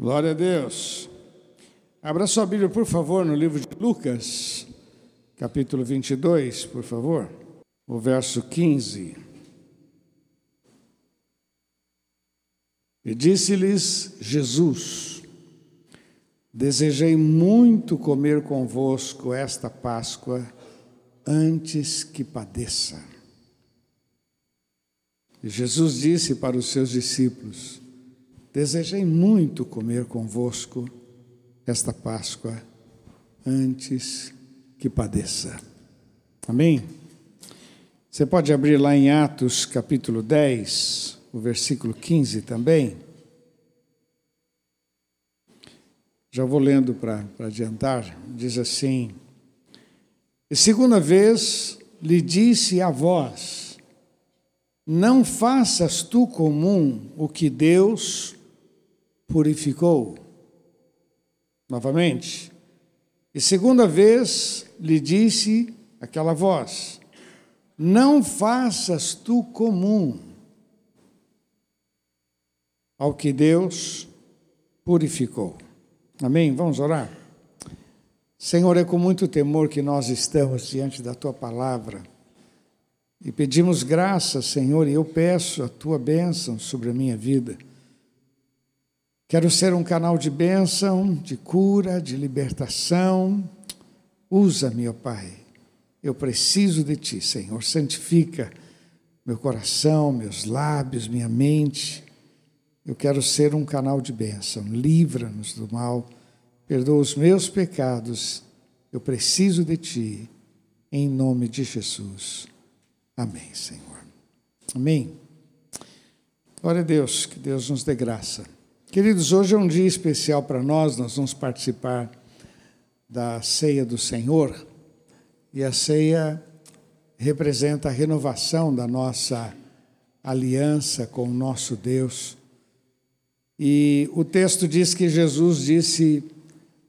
Glória a Deus. Abra sua Bíblia, por favor, no livro de Lucas, capítulo 22, por favor, o verso 15. E disse-lhes Jesus: Desejei muito comer convosco esta Páscoa antes que padeça. E Jesus disse para os seus discípulos: Desejei muito comer convosco esta Páscoa antes que padeça. Amém? Você pode abrir lá em Atos capítulo 10, o versículo 15 também. Já vou lendo para adiantar. Diz assim: E segunda vez lhe disse a vós: Não faças tu comum o que Deus purificou. Novamente. E segunda vez lhe disse aquela voz: Não faças tu comum ao que Deus purificou. Amém? Vamos orar? Senhor, é com muito temor que nós estamos diante da tua palavra e pedimos graça, Senhor, e eu peço a tua bênção sobre a minha vida. Quero ser um canal de bênção, de cura, de libertação. Usa-me, ó Pai. Eu preciso de Ti, Senhor. Santifica meu coração, meus lábios, minha mente. Eu quero ser um canal de bênção. Livra-nos do mal. Perdoa os meus pecados. Eu preciso de Ti. Em nome de Jesus. Amém, Senhor. Amém. Glória a Deus. Que Deus nos dê graça. Queridos, hoje é um dia especial para nós, nós vamos participar da ceia do Senhor, e a ceia representa a renovação da nossa aliança com o nosso Deus. E o texto diz que Jesus disse: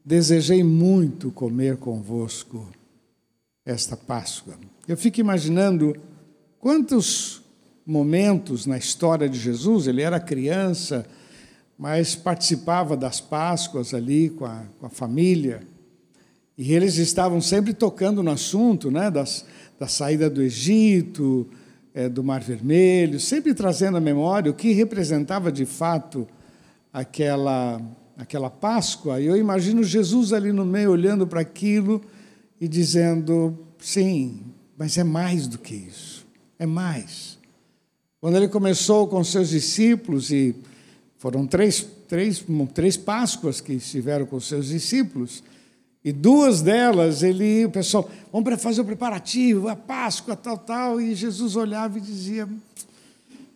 Desejei muito comer convosco esta Páscoa. Eu fico imaginando quantos momentos na história de Jesus, ele era criança, mas participava das Páscoas ali com a, com a família. E eles estavam sempre tocando no assunto né, das, da saída do Egito, é, do Mar Vermelho, sempre trazendo à memória o que representava de fato aquela, aquela Páscoa. E eu imagino Jesus ali no meio olhando para aquilo e dizendo: sim, mas é mais do que isso, é mais. Quando ele começou com seus discípulos e foram três, três, três Páscoas que estiveram com seus discípulos. E duas delas, ele, o pessoal, vamos fazer o preparativo, a Páscoa, tal, tal. E Jesus olhava e dizia: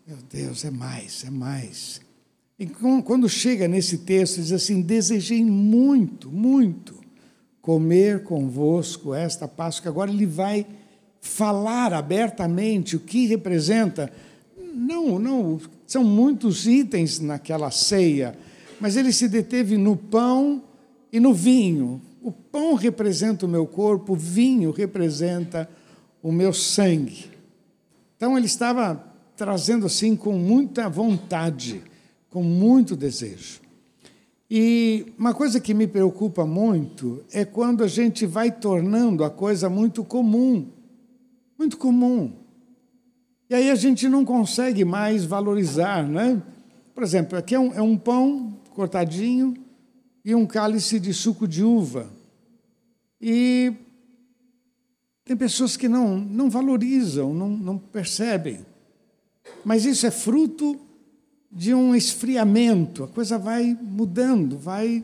Meu Deus, é mais, é mais. E quando chega nesse texto, diz assim: Desejei muito, muito comer convosco esta Páscoa. Agora ele vai falar abertamente o que representa não, não, são muitos itens naquela ceia, mas ele se deteve no pão e no vinho. O pão representa o meu corpo, o vinho representa o meu sangue. Então ele estava trazendo assim com muita vontade, com muito desejo. E uma coisa que me preocupa muito é quando a gente vai tornando a coisa muito comum. Muito comum. E aí a gente não consegue mais valorizar, né? Por exemplo, aqui é um, é um pão cortadinho e um cálice de suco de uva. E tem pessoas que não, não valorizam, não, não percebem. Mas isso é fruto de um esfriamento, a coisa vai mudando, vai.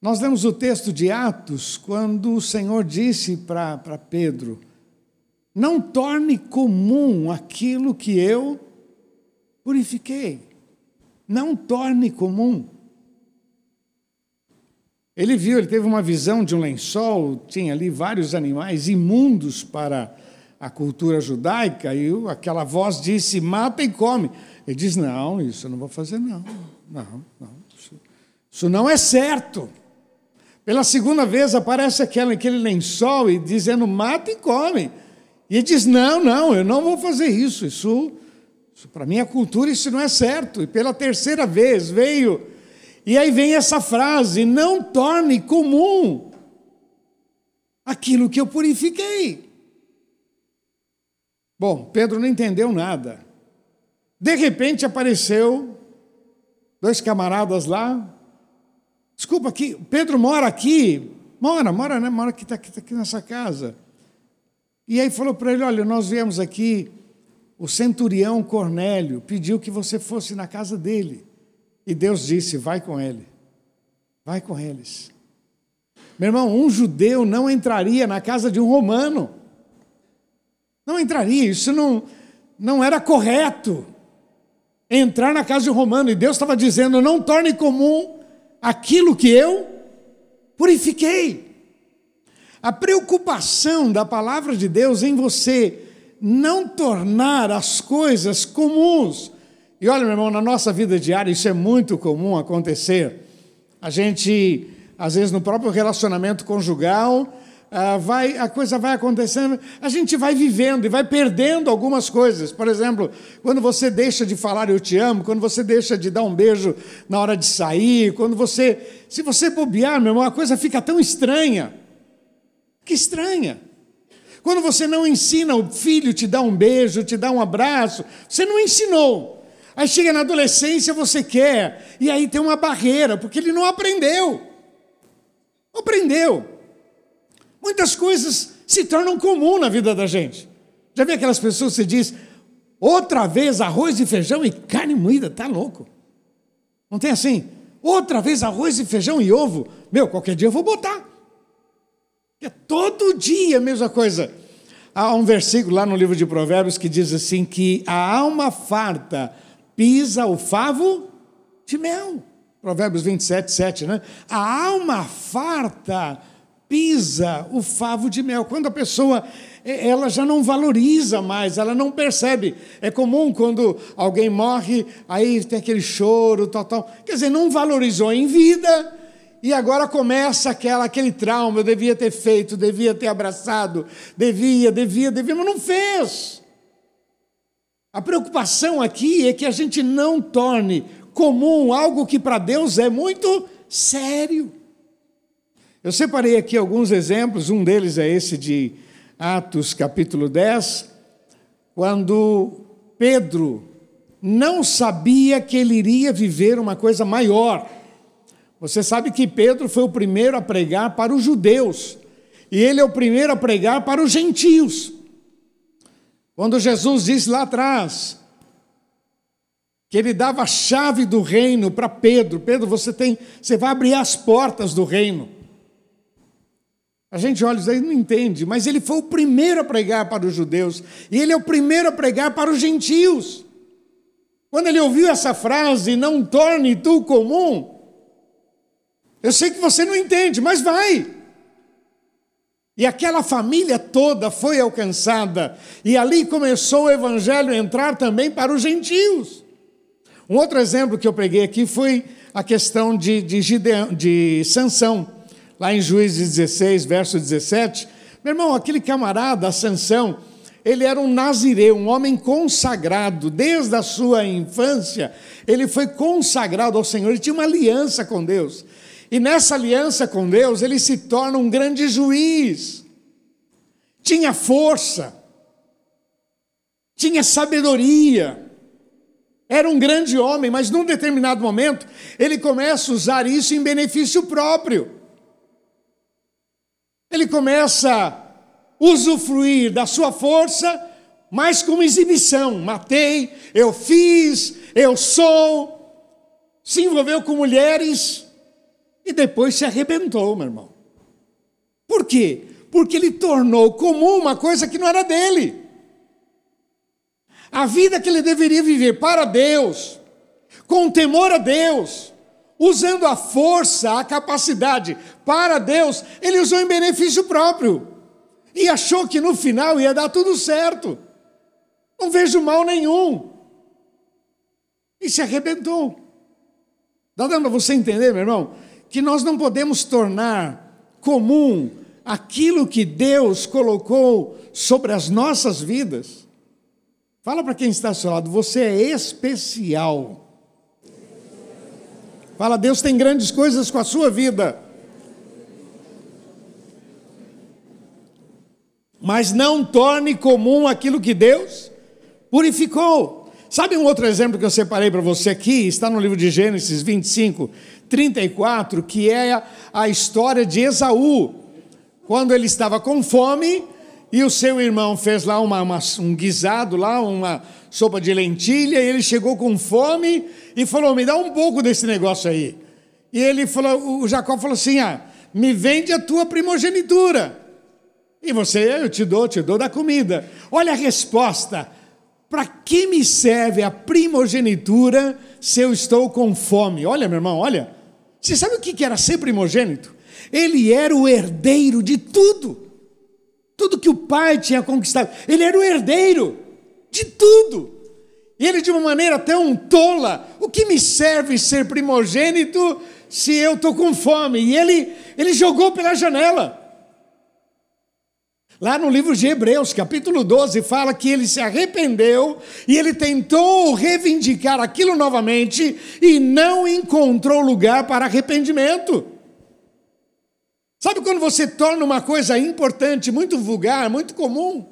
Nós lemos o texto de Atos, quando o Senhor disse para Pedro: não torne comum aquilo que eu purifiquei. Não torne comum. Ele viu, ele teve uma visão de um lençol, tinha ali vários animais imundos para a cultura judaica, e aquela voz disse: mata e come. Ele diz: não, isso eu não vou fazer, não. Não, não. Isso, isso não é certo. Pela segunda vez aparece aquele, aquele lençol e dizendo: mata e come. E ele diz: Não, não, eu não vou fazer isso. Isso, isso para minha cultura, isso não é certo. E pela terceira vez veio E aí vem essa frase: não torne comum aquilo que eu purifiquei. Bom, Pedro não entendeu nada. De repente apareceu dois camaradas lá. Desculpa, aqui, Pedro mora aqui. Mora, mora, né? Mora aqui, está aqui, tá aqui nessa casa. E aí falou para ele: Olha, nós viemos aqui, o centurião Cornélio pediu que você fosse na casa dele. E Deus disse: Vai com ele, vai com eles. Meu irmão, um judeu não entraria na casa de um romano. Não entraria, isso não, não era correto. Entrar na casa de um romano, e Deus estava dizendo: Não torne comum aquilo que eu purifiquei. A preocupação da palavra de Deus em você não tornar as coisas comuns. E olha, meu irmão, na nossa vida diária isso é muito comum acontecer. A gente, às vezes, no próprio relacionamento conjugal, ah, vai, a coisa vai acontecendo, a gente vai vivendo e vai perdendo algumas coisas. Por exemplo, quando você deixa de falar eu te amo, quando você deixa de dar um beijo na hora de sair, quando você. Se você bobear, meu irmão, a coisa fica tão estranha. Que estranha. Quando você não ensina o filho te dar um beijo, te dar um abraço, você não ensinou. Aí chega na adolescência, você quer, e aí tem uma barreira, porque ele não aprendeu. Aprendeu. Muitas coisas se tornam comum na vida da gente. Já vi aquelas pessoas que diz, outra vez arroz e feijão e carne moída, tá louco? Não tem assim? Outra vez arroz e feijão e ovo? Meu, qualquer dia eu vou botar. É todo dia a mesma coisa. Há um versículo lá no livro de Provérbios que diz assim: que a alma farta pisa o favo de mel. Provérbios 27, 7, né? A alma farta pisa o favo de mel. Quando a pessoa ela já não valoriza mais, ela não percebe. É comum quando alguém morre, aí tem aquele choro, tal, tal. Quer dizer, não valorizou em vida, e agora começa aquela, aquele trauma, eu devia ter feito, devia ter abraçado, devia, devia, devia, mas não fez. A preocupação aqui é que a gente não torne comum algo que para Deus é muito sério. Eu separei aqui alguns exemplos, um deles é esse de Atos capítulo 10, quando Pedro não sabia que ele iria viver uma coisa maior. Você sabe que Pedro foi o primeiro a pregar para os judeus, e ele é o primeiro a pregar para os gentios. Quando Jesus disse lá atrás que ele dava a chave do reino para Pedro, Pedro, você tem, você vai abrir as portas do reino. A gente olha isso aí não entende, mas ele foi o primeiro a pregar para os judeus, e ele é o primeiro a pregar para os gentios. Quando ele ouviu essa frase, não torne tu comum, eu sei que você não entende, mas vai. E aquela família toda foi alcançada, e ali começou o evangelho a entrar também para os gentios. Um outro exemplo que eu peguei aqui foi a questão de, de, de Sansão, lá em Juízes 16, verso 17. Meu irmão, aquele camarada, Sansão, ele era um nazireu, um homem consagrado, desde a sua infância, ele foi consagrado ao Senhor, ele tinha uma aliança com Deus. E nessa aliança com Deus, ele se torna um grande juiz. Tinha força, tinha sabedoria, era um grande homem, mas num determinado momento, ele começa a usar isso em benefício próprio. Ele começa a usufruir da sua força, mas como exibição. Matei, eu fiz, eu sou. Se envolveu com mulheres, e depois se arrebentou, meu irmão. Por quê? Porque ele tornou comum uma coisa que não era dele. A vida que ele deveria viver para Deus, com temor a Deus, usando a força, a capacidade para Deus, ele usou em benefício próprio. E achou que no final ia dar tudo certo. Não vejo mal nenhum. E se arrebentou. Dá dando para você entender, meu irmão? Que nós não podemos tornar comum aquilo que Deus colocou sobre as nossas vidas. Fala para quem está ao seu lado, você é especial. Fala, Deus tem grandes coisas com a sua vida. Mas não torne comum aquilo que Deus purificou. Sabe um outro exemplo que eu separei para você aqui? Está no livro de Gênesis 25, 34, que é a história de Esaú. Quando ele estava com fome e o seu irmão fez lá uma, uma, um guisado, lá, uma sopa de lentilha, e ele chegou com fome e falou: Me dá um pouco desse negócio aí. E ele falou, o Jacó falou assim: ah, me vende a tua primogenitura. E você, eu te dou, te dou da comida. Olha a resposta. Para que me serve a primogenitura se eu estou com fome? Olha, meu irmão, olha. Você sabe o que era ser primogênito? Ele era o herdeiro de tudo. Tudo que o pai tinha conquistado. Ele era o herdeiro de tudo. E ele, de uma maneira tão tola, o que me serve ser primogênito se eu estou com fome? E ele, ele jogou pela janela. Lá no livro de Hebreus, capítulo 12, fala que ele se arrependeu e ele tentou reivindicar aquilo novamente e não encontrou lugar para arrependimento. Sabe quando você torna uma coisa importante, muito vulgar, muito comum?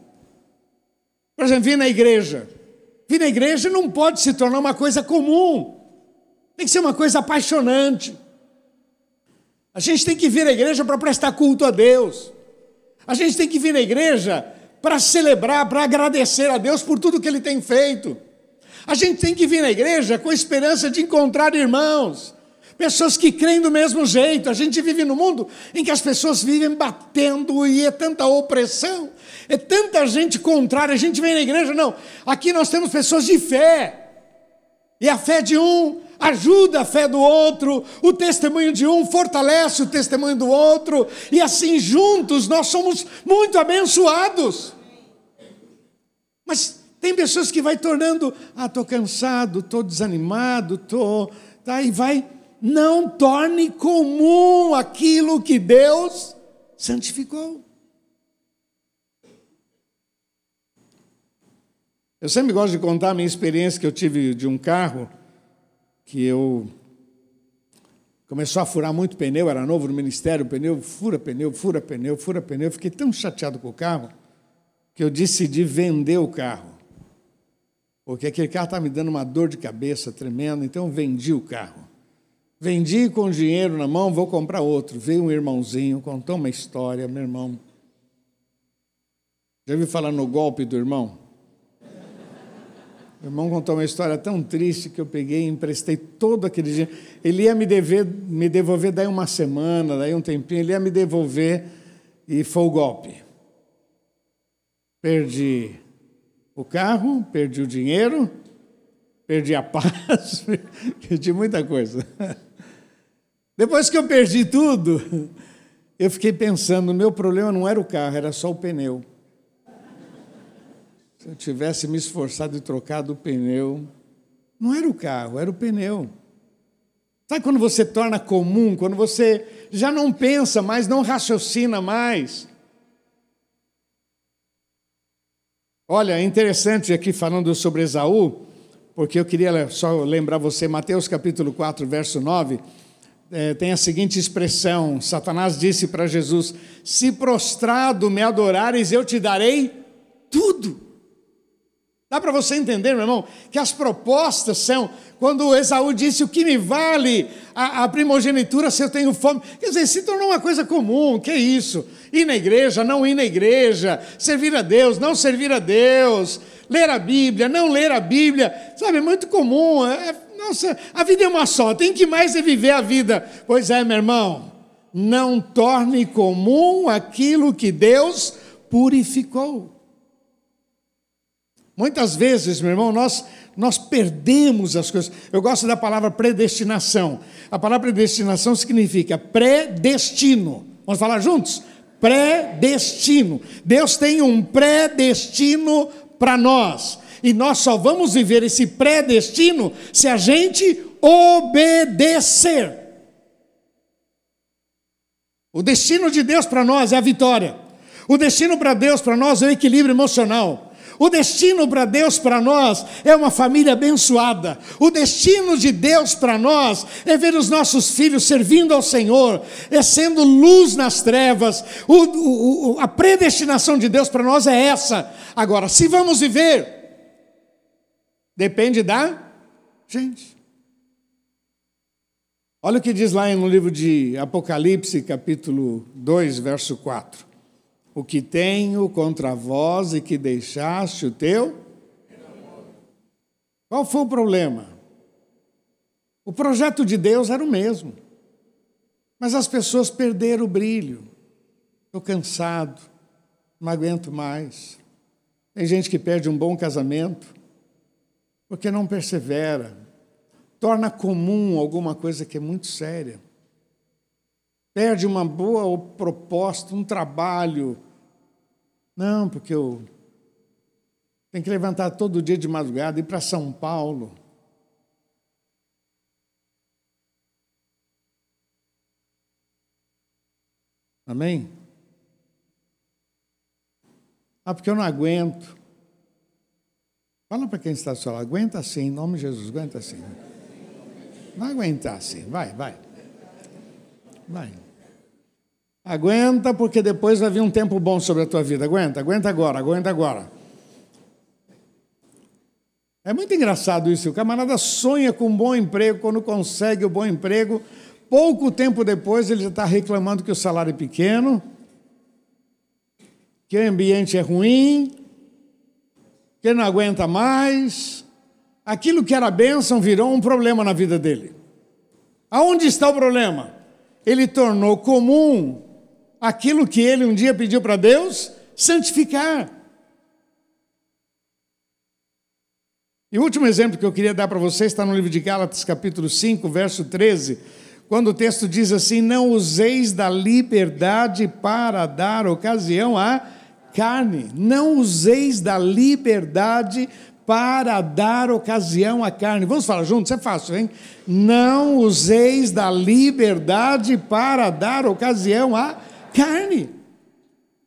Por exemplo, vir na igreja. Vir na igreja não pode se tornar uma coisa comum. Tem que ser uma coisa apaixonante. A gente tem que vir à igreja para prestar culto a Deus. A gente tem que vir na igreja para celebrar, para agradecer a Deus por tudo que Ele tem feito. A gente tem que vir na igreja com a esperança de encontrar irmãos, pessoas que creem do mesmo jeito. A gente vive num mundo em que as pessoas vivem batendo e é tanta opressão, é tanta gente contrária. A gente vem na igreja, não. Aqui nós temos pessoas de fé. E a fé de um ajuda a fé do outro, o testemunho de um fortalece o testemunho do outro, e assim juntos nós somos muito abençoados. Mas tem pessoas que vai tornando, ah, estou cansado, estou desanimado, estou. Tá, e vai, não torne comum aquilo que Deus santificou. Eu sempre gosto de contar a minha experiência que eu tive de um carro que eu começou a furar muito pneu, era novo no ministério, pneu, fura pneu, fura pneu, fura pneu. Fiquei tão chateado com o carro que eu decidi vender o carro. Porque aquele carro estava me dando uma dor de cabeça tremenda, então vendi o carro. Vendi com dinheiro na mão, vou comprar outro. Veio um irmãozinho, contou uma história, meu irmão. Já ouviu falar no golpe do irmão? Meu irmão contou uma história tão triste que eu peguei e emprestei todo aquele dinheiro. Ele ia me, dever, me devolver daí uma semana, daí um tempinho, ele ia me devolver e foi o golpe. Perdi o carro, perdi o dinheiro, perdi a paz, perdi muita coisa. Depois que eu perdi tudo, eu fiquei pensando: meu problema não era o carro, era só o pneu. Se eu tivesse me esforçado e trocado o pneu, não era o carro, era o pneu. Sabe quando você torna comum, quando você já não pensa mais, não raciocina mais? Olha, é interessante aqui falando sobre Esaú, porque eu queria só lembrar você, Mateus capítulo 4, verso 9, é, tem a seguinte expressão: Satanás disse para Jesus: Se prostrado me adorares, eu te darei tudo. Dá para você entender, meu irmão, que as propostas são, quando Esaú disse o que me vale a, a, primogenitura se eu tenho fome, quer dizer, se tornou uma coisa comum, que é isso? Ir na igreja, não ir na igreja, servir a Deus, não servir a Deus, ler a Bíblia, não ler a Bíblia, sabe, é muito comum, é, nossa, a vida é uma só, tem que mais é viver a vida. Pois é, meu irmão, não torne comum aquilo que Deus purificou. Muitas vezes, meu irmão, nós, nós perdemos as coisas. Eu gosto da palavra predestinação. A palavra predestinação significa predestino. Vamos falar juntos? Predestino. Deus tem um predestino para nós. E nós só vamos viver esse predestino se a gente obedecer. O destino de Deus para nós é a vitória. O destino para Deus para nós é o equilíbrio emocional. O destino para Deus, para nós, é uma família abençoada. O destino de Deus para nós é ver os nossos filhos servindo ao Senhor, é sendo luz nas trevas. O, o, a predestinação de Deus para nós é essa. Agora, se vamos viver, depende da gente. Olha o que diz lá no livro de Apocalipse, capítulo 2, verso 4. O que tenho contra vós e que deixaste o teu? Qual foi o problema? O projeto de Deus era o mesmo, mas as pessoas perderam o brilho. Estou cansado, não aguento mais. Tem gente que perde um bom casamento porque não persevera, torna comum alguma coisa que é muito séria. Perde uma boa proposta, um trabalho. Não, porque eu tenho que levantar todo dia de madrugada, ir para São Paulo. Amém? Ah, porque eu não aguento. Fala para quem está do seu lado, aguenta assim, em nome de Jesus, aguenta assim. Vai aguentar sim, vai, vai. Vai. Aguenta, porque depois vai vir um tempo bom sobre a tua vida. Aguenta, aguenta agora, aguenta agora. É muito engraçado isso. O camarada sonha com um bom emprego, quando consegue o bom emprego, pouco tempo depois ele já está reclamando que o salário é pequeno, que o ambiente é ruim, que ele não aguenta mais, aquilo que era bênção virou um problema na vida dele. Aonde está o problema? Ele tornou comum aquilo que ele um dia pediu para Deus santificar. E o último exemplo que eu queria dar para vocês está no livro de Gálatas, capítulo 5, verso 13, quando o texto diz assim: Não useis da liberdade para dar ocasião à carne, não useis da liberdade para dar ocasião à carne. Vamos falar juntos? É fácil, hein? Não useis da liberdade para dar ocasião à carne.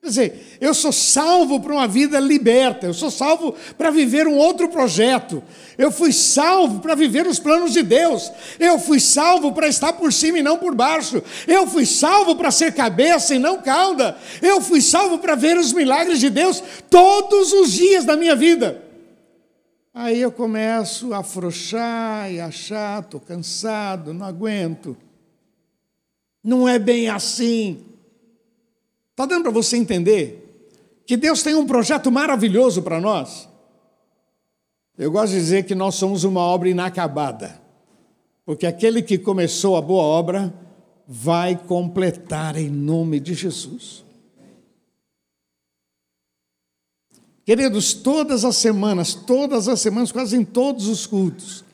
Quer dizer, eu sou salvo para uma vida liberta, eu sou salvo para viver um outro projeto, eu fui salvo para viver os planos de Deus, eu fui salvo para estar por cima e não por baixo, eu fui salvo para ser cabeça e não cauda, eu fui salvo para ver os milagres de Deus todos os dias da minha vida. Aí eu começo a afrouxar e achar, estou cansado, não aguento. Não é bem assim. Está dando para você entender que Deus tem um projeto maravilhoso para nós? Eu gosto de dizer que nós somos uma obra inacabada, porque aquele que começou a boa obra vai completar em nome de Jesus. Queridos, todas as semanas, todas as semanas, quase em todos os cultos,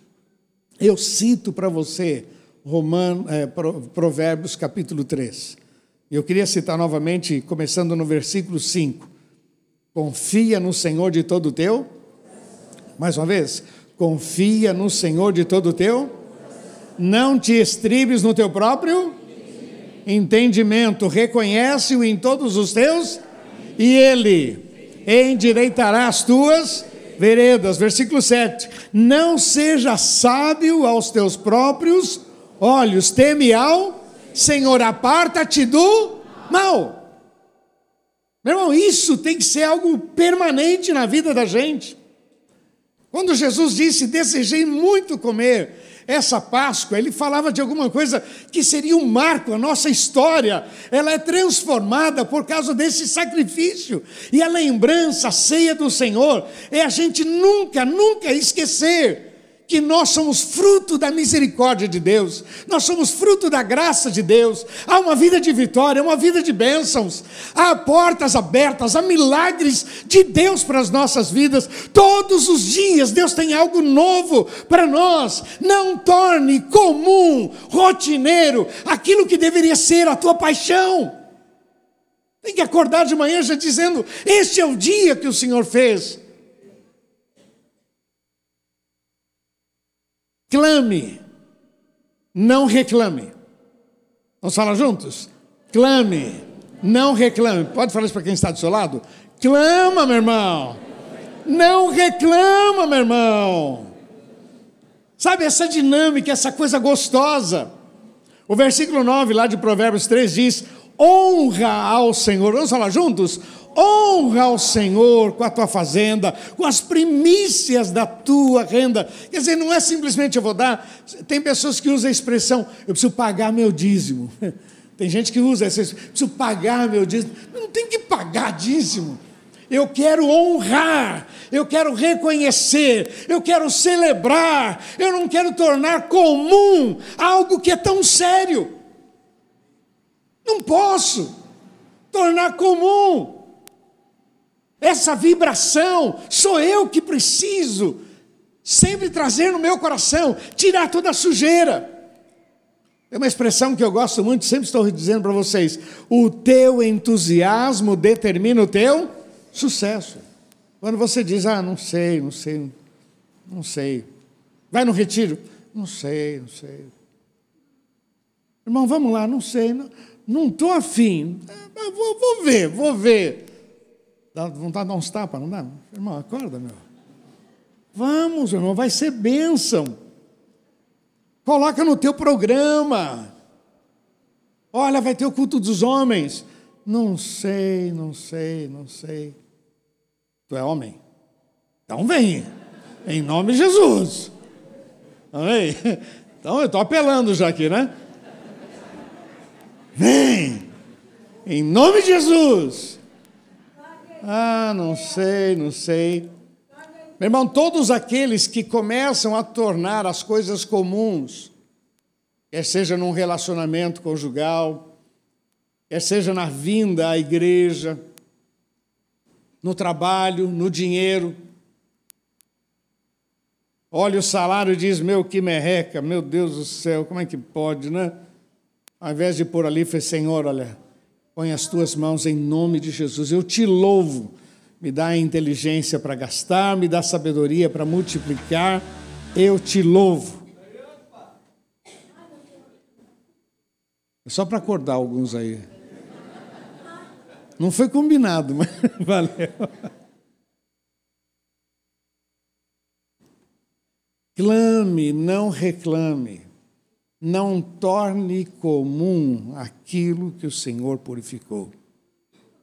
eu cito para você Romano, é, Provérbios capítulo 3. Eu queria citar novamente, começando no versículo 5. Confia no Senhor de todo o teu. Mais uma vez. Confia no Senhor de todo o teu. Não te estribes no teu próprio entendimento. Reconhece-o em todos os teus. E Ele endireitará as tuas veredas. Versículo 7. Não seja sábio aos teus próprios olhos, teme ao Senhor, aparta-te do mal. Meu irmão, isso tem que ser algo permanente na vida da gente. Quando Jesus disse: Desejei muito comer essa Páscoa, ele falava de alguma coisa que seria um marco, a nossa história, ela é transformada por causa desse sacrifício. E a lembrança, a ceia do Senhor, é a gente nunca, nunca esquecer que nós somos fruto da misericórdia de Deus, nós somos fruto da graça de Deus. Há uma vida de vitória, uma vida de bênçãos, há portas abertas, há milagres de Deus para as nossas vidas. Todos os dias Deus tem algo novo para nós. Não torne comum, rotineiro, aquilo que deveria ser a tua paixão. Tem que acordar de manhã já dizendo: Este é o dia que o Senhor fez. Clame, não reclame. Vamos falar juntos? Clame, não reclame. Pode falar isso para quem está do seu lado? Clama, meu irmão. Não reclama, meu irmão. Sabe essa dinâmica, essa coisa gostosa. O versículo 9 lá de Provérbios 3 diz: honra ao Senhor. Vamos falar juntos? Honra ao Senhor com a tua fazenda, com as primícias da tua renda. Quer dizer, não é simplesmente eu vou dar. Tem pessoas que usam a expressão, eu preciso pagar meu dízimo. Tem gente que usa essa expressão, preciso pagar meu dízimo. Não tem que pagar dízimo. Eu quero honrar, eu quero reconhecer, eu quero celebrar, eu não quero tornar comum algo que é tão sério. Não posso tornar comum. Essa vibração sou eu que preciso sempre trazer no meu coração, tirar toda a sujeira. É uma expressão que eu gosto muito, sempre estou dizendo para vocês: o teu entusiasmo determina o teu sucesso. Quando você diz, ah, não sei, não sei, não sei. Vai no retiro? Não sei, não sei. Irmão, vamos lá, não sei. Não, não estou afim. É, vou, vou ver, vou ver. Dá vontade de dar uns tapas, não dá? Irmão, acorda, meu. Vamos, irmão, vai ser bênção. Coloca no teu programa. Olha, vai ter o culto dos homens. Não sei, não sei, não sei. Tu é homem? Então vem. Em nome de Jesus. Amém? Então eu estou apelando já aqui, né? Vem! Em nome de Jesus! Ah, não sei, não sei. Meu irmão, todos aqueles que começam a tornar as coisas comuns, quer seja num relacionamento conjugal, quer seja na vinda à igreja, no trabalho, no dinheiro, olha o salário e diz: Meu, que merreca, meu Deus do céu, como é que pode, né? Ao invés de pôr ali, foi Senhor, olha, põe as tuas mãos em nome de Jesus. Eu te louvo. Me dá inteligência para gastar, me dá sabedoria para multiplicar. Eu te louvo. É só para acordar alguns aí. Não foi combinado, mas valeu. Clame, não reclame não torne comum aquilo que o Senhor purificou.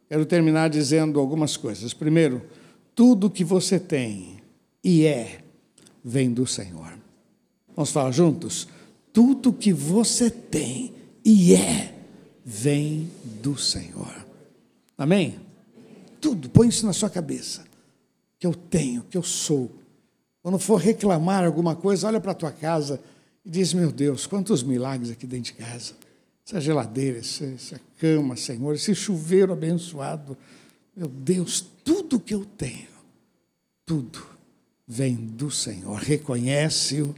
Quero terminar dizendo algumas coisas. Primeiro, tudo que você tem e é vem do Senhor. Vamos falar juntos? Tudo que você tem e é vem do Senhor. Amém? Tudo, põe isso na sua cabeça. Que eu tenho, que eu sou. Quando for reclamar alguma coisa, olha para a tua casa e diz: Meu Deus, quantos milagres aqui dentro de casa. Essa geladeira, essa cama, Senhor, esse chuveiro abençoado. Meu Deus, tudo que eu tenho, tudo vem do Senhor. Reconhece-o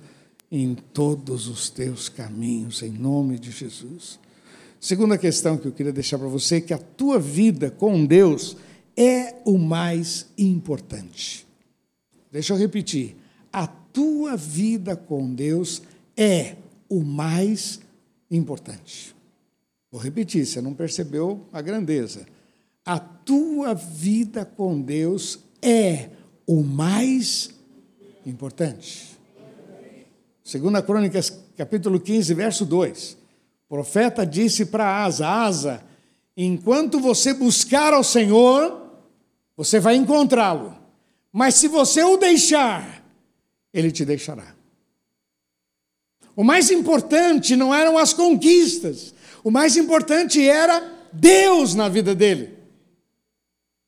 em todos os teus caminhos, em nome de Jesus. Segunda questão que eu queria deixar para você é que a tua vida com Deus é o mais importante. Deixa eu repetir. A tua vida com Deus é o mais importante. Vou repetir, você não percebeu a grandeza. A tua vida com Deus é o mais importante. Segunda Crônicas, capítulo 15, verso 2. O profeta disse para Asa: Asa, enquanto você buscar ao Senhor, você vai encontrá-lo. Mas se você o deixar, ele te deixará. O mais importante não eram as conquistas, o mais importante era Deus na vida dele.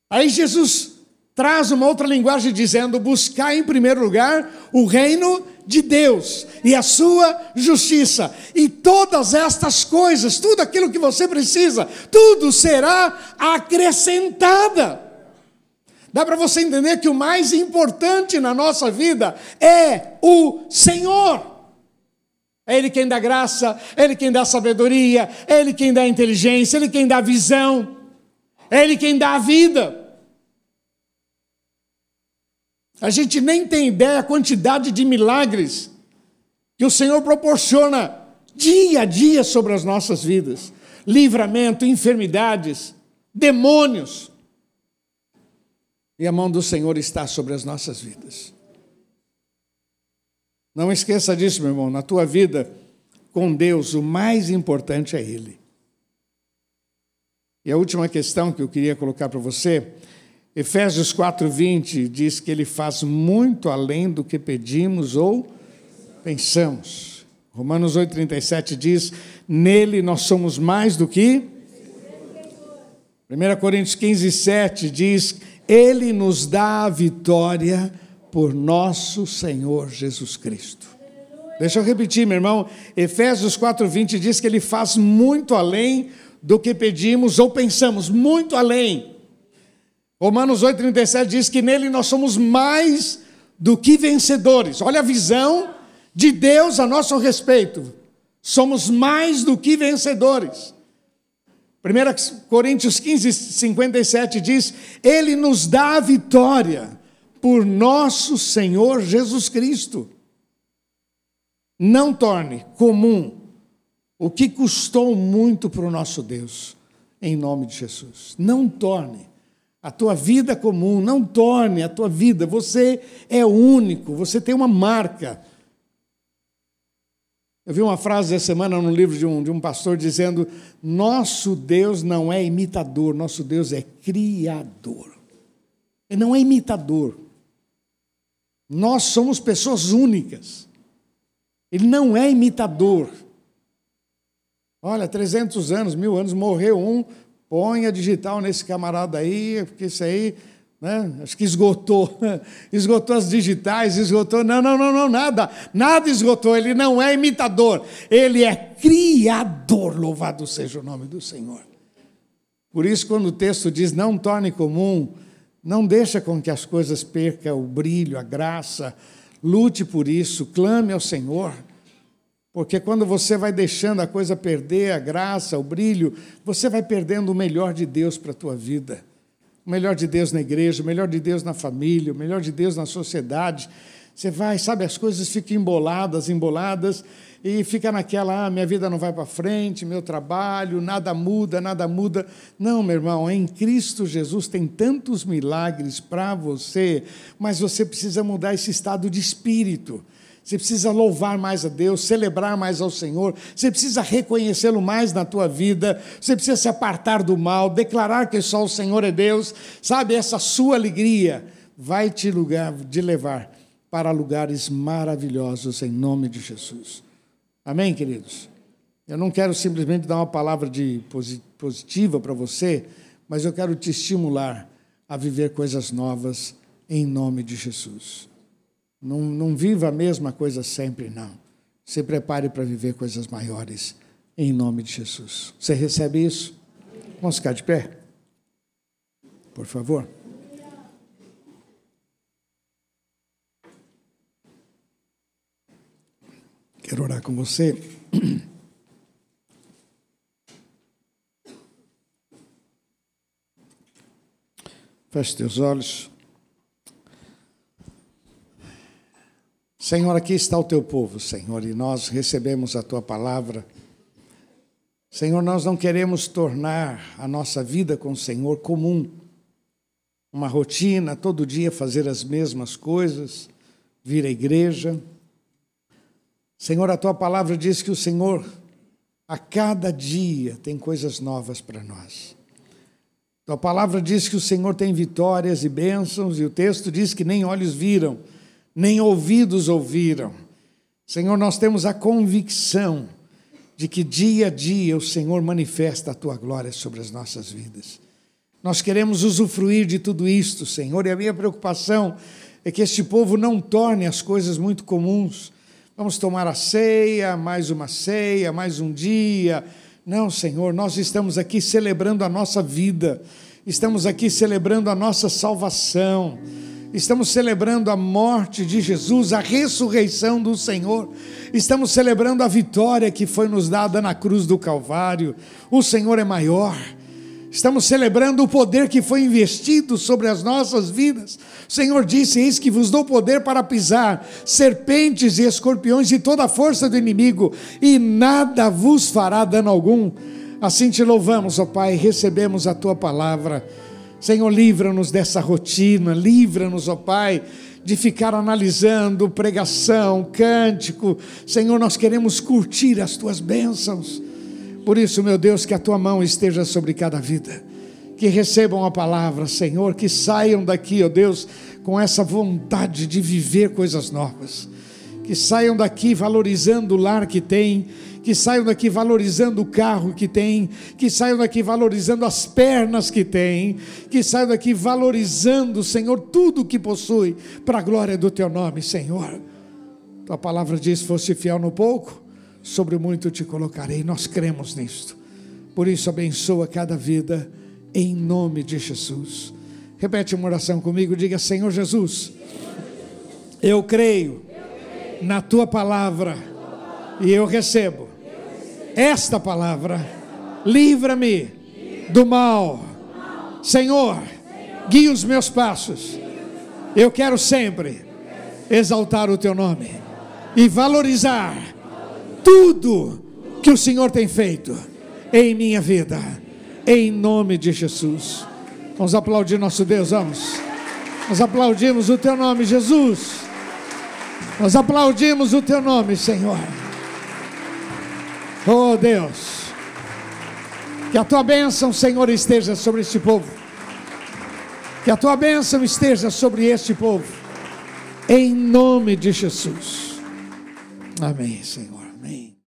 Aí Jesus traz uma outra linguagem dizendo: buscar em primeiro lugar o reino de Deus e a sua justiça, e todas estas coisas, tudo aquilo que você precisa, tudo será acrescentada. Dá para você entender que o mais importante na nossa vida é o Senhor. É Ele quem dá graça, é Ele quem dá sabedoria, é Ele quem dá inteligência, é Ele quem dá visão, é Ele quem dá a vida. A gente nem tem ideia a quantidade de milagres que o Senhor proporciona dia a dia sobre as nossas vidas livramento, enfermidades, demônios. E a mão do Senhor está sobre as nossas vidas. Não esqueça disso, meu irmão. Na tua vida com Deus, o mais importante é Ele. E a última questão que eu queria colocar para você, Efésios 4:20 diz que ele faz muito além do que pedimos ou pensamos. Romanos 8:37 diz: "Nele nós somos mais do que 1 Coríntios 15, 7 diz: Ele nos dá a vitória por nosso Senhor Jesus Cristo. Deixa eu repetir, meu irmão. Efésios 4,20 diz que ele faz muito além do que pedimos ou pensamos, muito além. Romanos 8,37 diz que nele nós somos mais do que vencedores. Olha a visão de Deus a nosso respeito. Somos mais do que vencedores. 1 Coríntios 15, 57 diz: Ele nos dá a vitória por nosso Senhor Jesus Cristo. Não torne comum o que custou muito para o nosso Deus, em nome de Jesus. Não torne a tua vida comum, não torne a tua vida. Você é único, você tem uma marca. Eu vi uma frase essa semana num livro de um, de um pastor dizendo: Nosso Deus não é imitador, nosso Deus é criador. Ele não é imitador. Nós somos pessoas únicas. Ele não é imitador. Olha, 300 anos, mil anos, morreu um, põe a digital nesse camarada aí, porque isso aí, né, acho que esgotou. Esgotou as digitais, esgotou. Não, não, não, não, nada. Nada esgotou. Ele não é imitador. Ele é criador. Louvado seja o nome do Senhor. Por isso, quando o texto diz não torne comum não deixa com que as coisas percam o brilho, a graça. Lute por isso, clame ao Senhor. Porque quando você vai deixando a coisa perder a graça, o brilho, você vai perdendo o melhor de Deus para a tua vida. O melhor de Deus na igreja, o melhor de Deus na família, o melhor de Deus na sociedade. Você vai, sabe, as coisas ficam emboladas, emboladas, e fica naquela, ah, minha vida não vai para frente, meu trabalho, nada muda, nada muda. Não, meu irmão, em Cristo Jesus tem tantos milagres para você, mas você precisa mudar esse estado de espírito. Você precisa louvar mais a Deus, celebrar mais ao Senhor, você precisa reconhecê-lo mais na tua vida, você precisa se apartar do mal, declarar que só o Senhor é Deus. Sabe, essa sua alegria vai te lugar, de levar para lugares maravilhosos em nome de Jesus. Amém, queridos? Eu não quero simplesmente dar uma palavra de positiva para você, mas eu quero te estimular a viver coisas novas em nome de Jesus. Não, não viva a mesma coisa sempre, não. Se prepare para viver coisas maiores em nome de Jesus. Você recebe isso? Vamos ficar de pé? Por favor. Quero orar com você. Feche teus olhos. Senhor, aqui está o teu povo, Senhor, e nós recebemos a tua palavra. Senhor, nós não queremos tornar a nossa vida com o Senhor comum, uma rotina, todo dia fazer as mesmas coisas, vir à igreja Senhor, a tua palavra diz que o Senhor, a cada dia, tem coisas novas para nós. Tua palavra diz que o Senhor tem vitórias e bênçãos, e o texto diz que nem olhos viram, nem ouvidos ouviram. Senhor, nós temos a convicção de que dia a dia o Senhor manifesta a tua glória sobre as nossas vidas. Nós queremos usufruir de tudo isto, Senhor, e a minha preocupação é que este povo não torne as coisas muito comuns, Vamos tomar a ceia, mais uma ceia, mais um dia. Não, Senhor, nós estamos aqui celebrando a nossa vida, estamos aqui celebrando a nossa salvação, estamos celebrando a morte de Jesus, a ressurreição do Senhor, estamos celebrando a vitória que foi nos dada na cruz do Calvário. O Senhor é maior. Estamos celebrando o poder que foi investido sobre as nossas vidas. O Senhor disse: Eis que vos dou poder para pisar serpentes e escorpiões e toda a força do inimigo, e nada vos fará dano algum. Assim te louvamos, ó Pai, recebemos a tua palavra. Senhor, livra-nos dessa rotina, livra-nos, ó Pai, de ficar analisando pregação, cântico. Senhor, nós queremos curtir as tuas bênçãos. Por isso, meu Deus, que a tua mão esteja sobre cada vida. Que recebam a palavra, Senhor, que saiam daqui, ó Deus, com essa vontade de viver coisas novas. Que saiam daqui valorizando o lar que tem, que saiam daqui valorizando o carro que tem, que saiam daqui valorizando as pernas que tem, que saiam daqui valorizando, Senhor, tudo que possui, para a glória do teu nome, Senhor. Tua palavra diz: fosse fiel no pouco, sobre muito te colocarei. Nós cremos nisto. Por isso, abençoa cada vida, em nome de Jesus. Repete uma oração comigo, diga: Senhor Jesus, eu creio na tua palavra e eu recebo esta palavra. Livra-me do mal. Senhor, guia os meus passos. Eu quero sempre exaltar o teu nome e valorizar tudo que o Senhor tem feito em minha vida. Em nome de Jesus. Vamos aplaudir nosso Deus, vamos. Nós aplaudimos o teu nome, Jesus. Nós aplaudimos o teu nome, Senhor. Oh Deus, que a tua bênção, Senhor, esteja sobre este povo. Que a tua bênção esteja sobre este povo. Em nome de Jesus. Amém, Senhor.